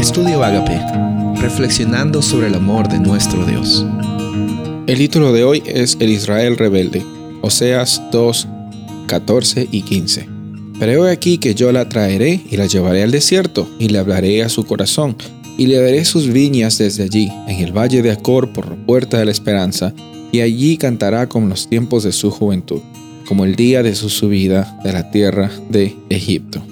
Estudio Agape, reflexionando sobre el amor de nuestro Dios. El título de hoy es El Israel rebelde, Oseas 2, 14 y 15. Pero he aquí que yo la traeré y la llevaré al desierto, y le hablaré a su corazón, y le daré sus viñas desde allí, en el valle de Acor por la puerta de la esperanza, y allí cantará como los tiempos de su juventud, como el día de su subida de la tierra de Egipto.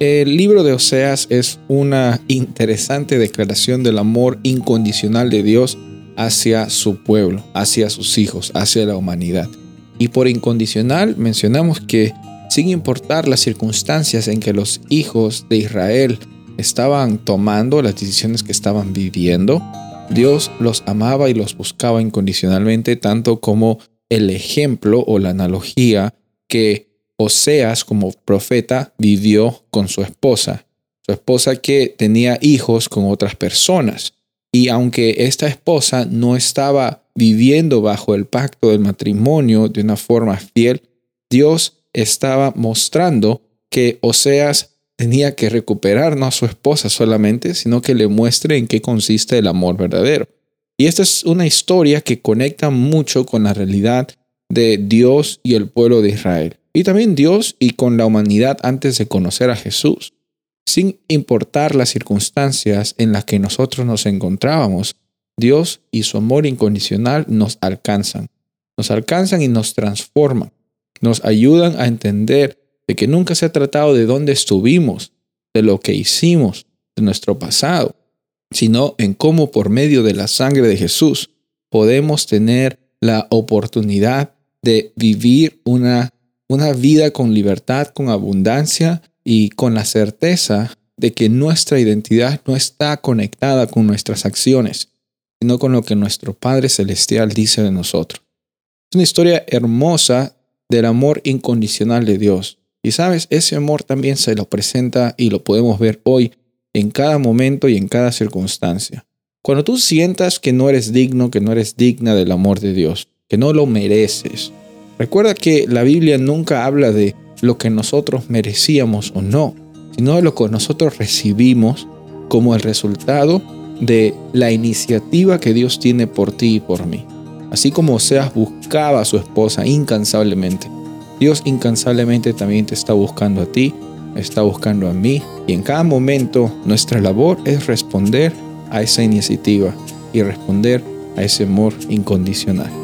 El libro de Oseas es una interesante declaración del amor incondicional de Dios hacia su pueblo, hacia sus hijos, hacia la humanidad. Y por incondicional mencionamos que sin importar las circunstancias en que los hijos de Israel estaban tomando, las decisiones que estaban viviendo, Dios los amaba y los buscaba incondicionalmente, tanto como el ejemplo o la analogía que Oseas como profeta vivió con su esposa, su esposa que tenía hijos con otras personas. Y aunque esta esposa no estaba viviendo bajo el pacto del matrimonio de una forma fiel, Dios estaba mostrando que Oseas tenía que recuperar no a su esposa solamente, sino que le muestre en qué consiste el amor verdadero. Y esta es una historia que conecta mucho con la realidad de Dios y el pueblo de Israel y también Dios y con la humanidad antes de conocer a Jesús. Sin importar las circunstancias en las que nosotros nos encontrábamos, Dios y su amor incondicional nos alcanzan. Nos alcanzan y nos transforman. Nos ayudan a entender de que nunca se ha tratado de dónde estuvimos, de lo que hicimos, de nuestro pasado, sino en cómo por medio de la sangre de Jesús podemos tener la oportunidad de vivir una una vida con libertad, con abundancia y con la certeza de que nuestra identidad no está conectada con nuestras acciones, sino con lo que nuestro Padre Celestial dice de nosotros. Es una historia hermosa del amor incondicional de Dios. Y sabes, ese amor también se lo presenta y lo podemos ver hoy en cada momento y en cada circunstancia. Cuando tú sientas que no eres digno, que no eres digna del amor de Dios, que no lo mereces, Recuerda que la Biblia nunca habla de lo que nosotros merecíamos o no, sino de lo que nosotros recibimos como el resultado de la iniciativa que Dios tiene por ti y por mí. Así como Oseas buscaba a su esposa incansablemente, Dios incansablemente también te está buscando a ti, está buscando a mí, y en cada momento nuestra labor es responder a esa iniciativa y responder a ese amor incondicional.